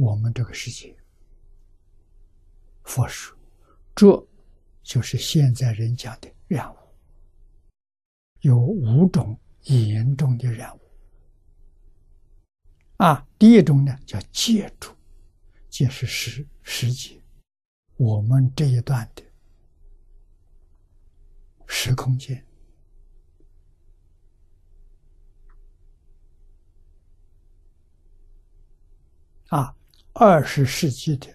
我们这个世界。佛说，这就是现在人讲的染污，有五种严重的染污。啊，第一种呢叫借助，借是时时节，我们这一段的时空间。啊，二十世纪的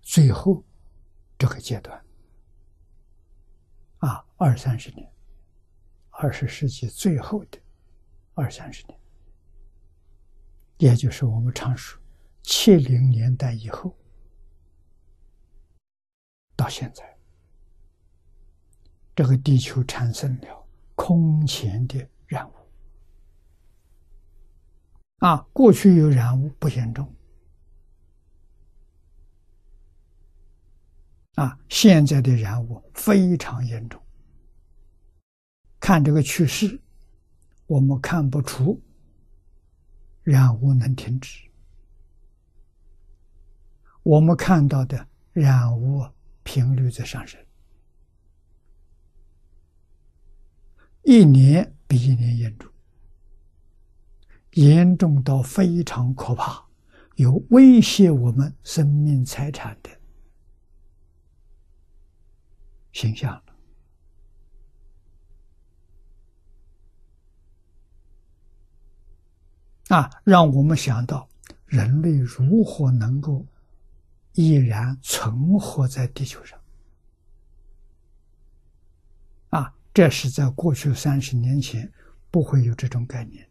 最后这个阶段，啊，二三十年，二十世纪最后的二三十年，也就是我们常说七零年代以后到现在，这个地球产生了空前的染污。啊，过去有染污不严重，啊，现在的染污非常严重。看这个趋势，我们看不出染污能停止。我们看到的染污频率在上升，一年比一年严重。严重到非常可怕，有威胁我们生命财产的形象了。啊，让我们想到人类如何能够依然存活在地球上。啊，这是在过去三十年前不会有这种概念。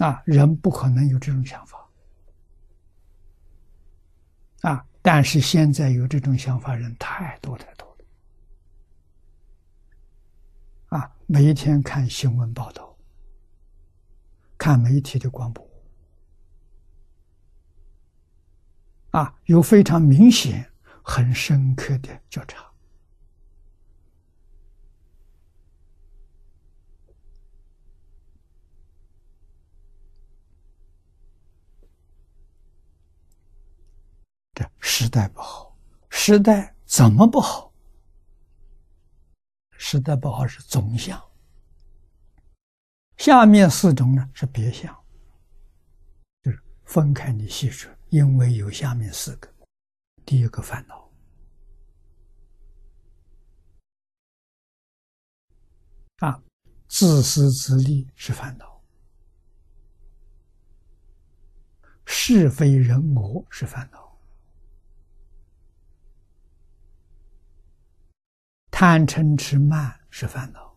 啊，人不可能有这种想法，啊！但是现在有这种想法人太多太多了，啊！每一天看新闻报道，看媒体的广播，啊，有非常明显、很深刻的觉察。时代不好，时代怎么不好？时代不好是总相，下面四种呢是别相，就是分开你细说，因为有下面四个。第一个烦恼啊，自私自利是烦恼，是非人我是烦恼。贪嗔痴慢是烦恼，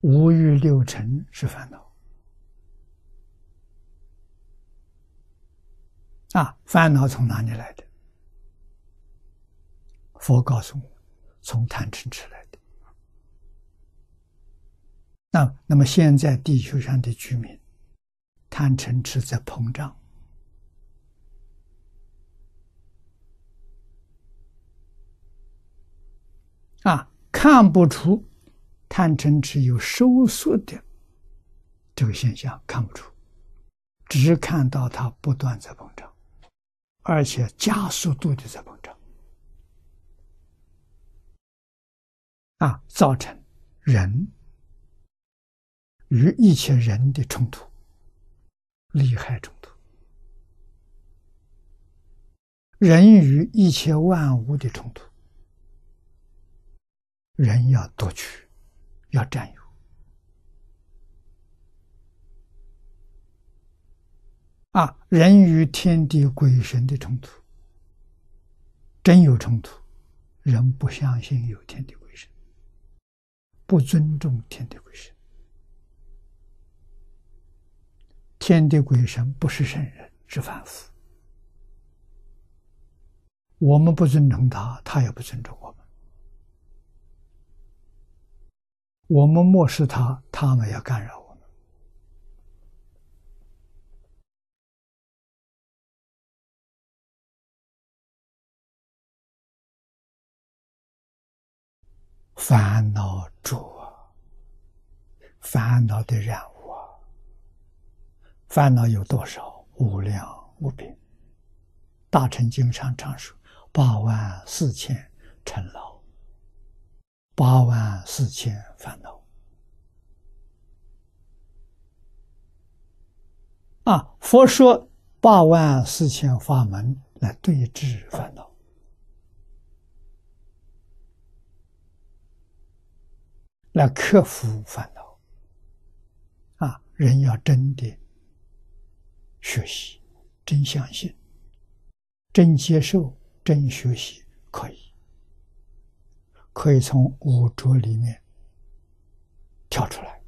五欲六尘是烦恼。啊，烦恼从哪里来的？佛告诉我，从贪嗔痴来的。那那么现在地球上的居民，贪嗔痴在膨胀。啊，看不出贪嗔痴有收缩的这个现象，看不出，只看到它不断在膨胀，而且加速度的在膨胀，啊，造成人与一切人的冲突、利害冲突，人与一切万物的冲突。人要夺取，要占有啊！人与天地鬼神的冲突，真有冲突，人不相信有天地鬼神，不尊重天地鬼神。天地鬼神不是圣人，是凡夫。我们不尊重他，他也不尊重我们。我们漠视他，他们要干扰我们。烦恼主啊！烦恼的染污啊！烦恼有多少？无量无边。大乘经上常说：“八万四千尘劳，八万四千烦恼。”啊，佛说八万四千法门来对治烦恼，来克服烦恼。啊，人要真的学习，真相信。真接受、真学习，可以，可以从五浊里面跳出来。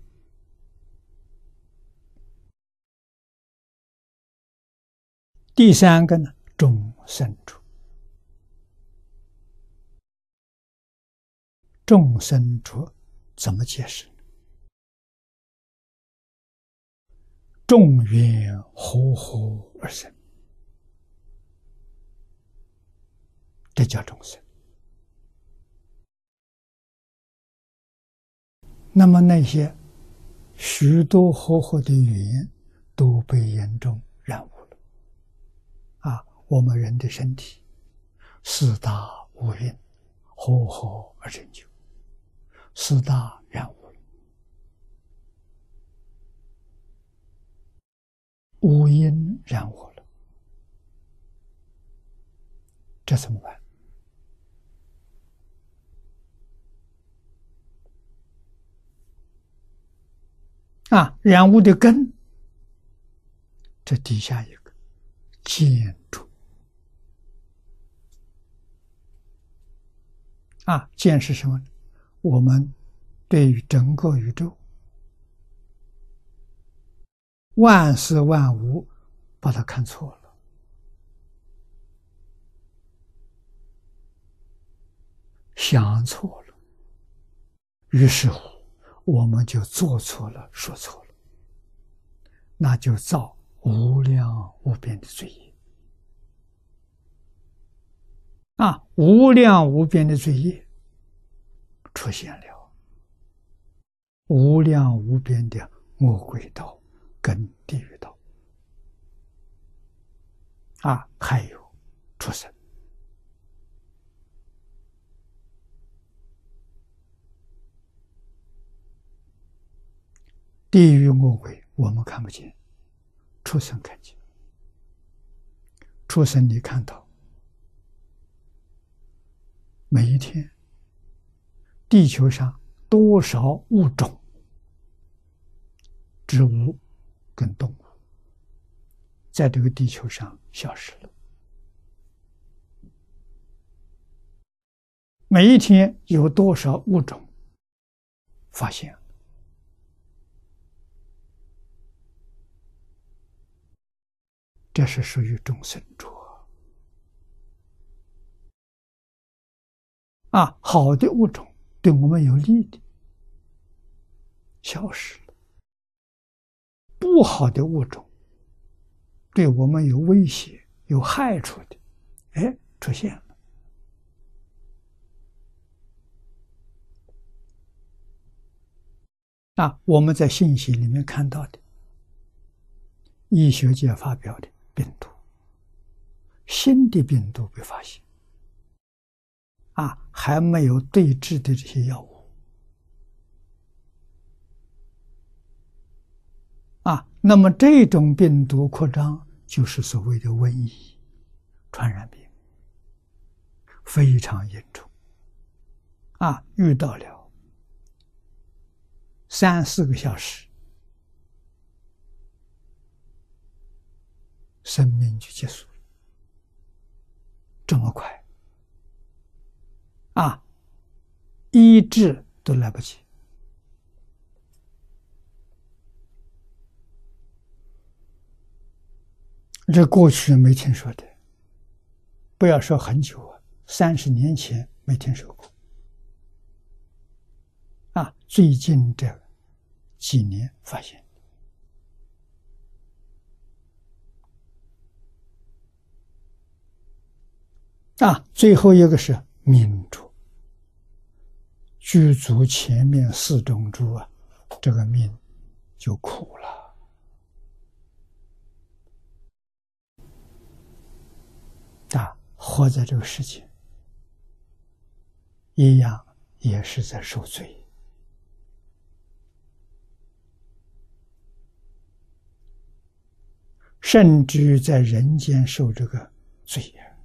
第三个呢，众生处，众生处怎么解释？众缘和合而生。这叫众生。那么那些许多活活的语言都被严重染污了。啊，我们人的身体四大五蕴合合而成就，四大染污了，五阴染污了，这怎么办？啊，染污的根，这底下一个建筑。啊，见是什么？我们对于整个宇宙万事万物，把它看错了，想错了，于是乎。我们就做错了，说错了，那就造无量无边的罪业啊！无量无边的罪业出现了，无量无边的魔鬼道跟地狱道啊，还有畜生。地狱魔鬼我们看不见，畜生看见。畜生你看到，每一天，地球上多少物种，植物跟动物，在这个地球上消失了。每一天有多少物种发现？这是属于众生主啊，好的物种对我们有利的消失了，不好的物种对我们有威胁、有害处的，哎，出现了啊！我们在信息里面看到的，医学界发表的。病毒，新的病毒被发现，啊，还没有对治的这些药物，啊，那么这种病毒扩张就是所谓的瘟疫，传染病，非常严重，啊，遇到了三四个小时。生命就结束了，这么快啊！医治都来不及。这过去没听说的，不要说很久啊，三十年前没听说过啊，最近这几年发现。啊，最后一个是命主，具足前面四种珠啊，这个命就苦了。啊，活在这个世界，一样也是在受罪。甚至在人间受这个罪呀，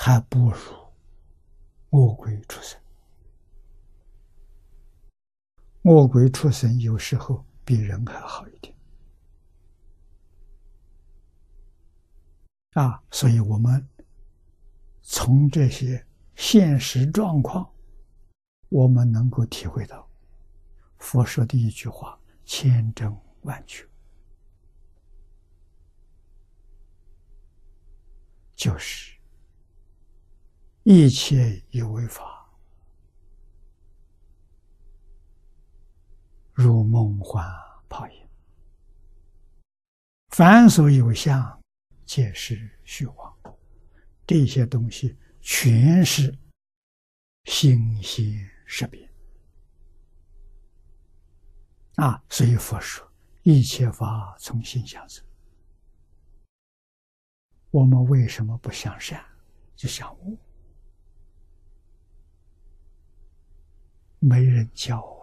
还不如恶鬼出生。恶鬼出生有时候比人还好一点啊！所以我们从这些现实状况，我们能够体会到。佛说的一句话，千真万确，就是一切有为法，如梦幻泡影；凡所有相，皆是虚妄。这些东西全是心心识别。啊，所以佛说一切法从心想生。我们为什么不向善，就向恶？没人教。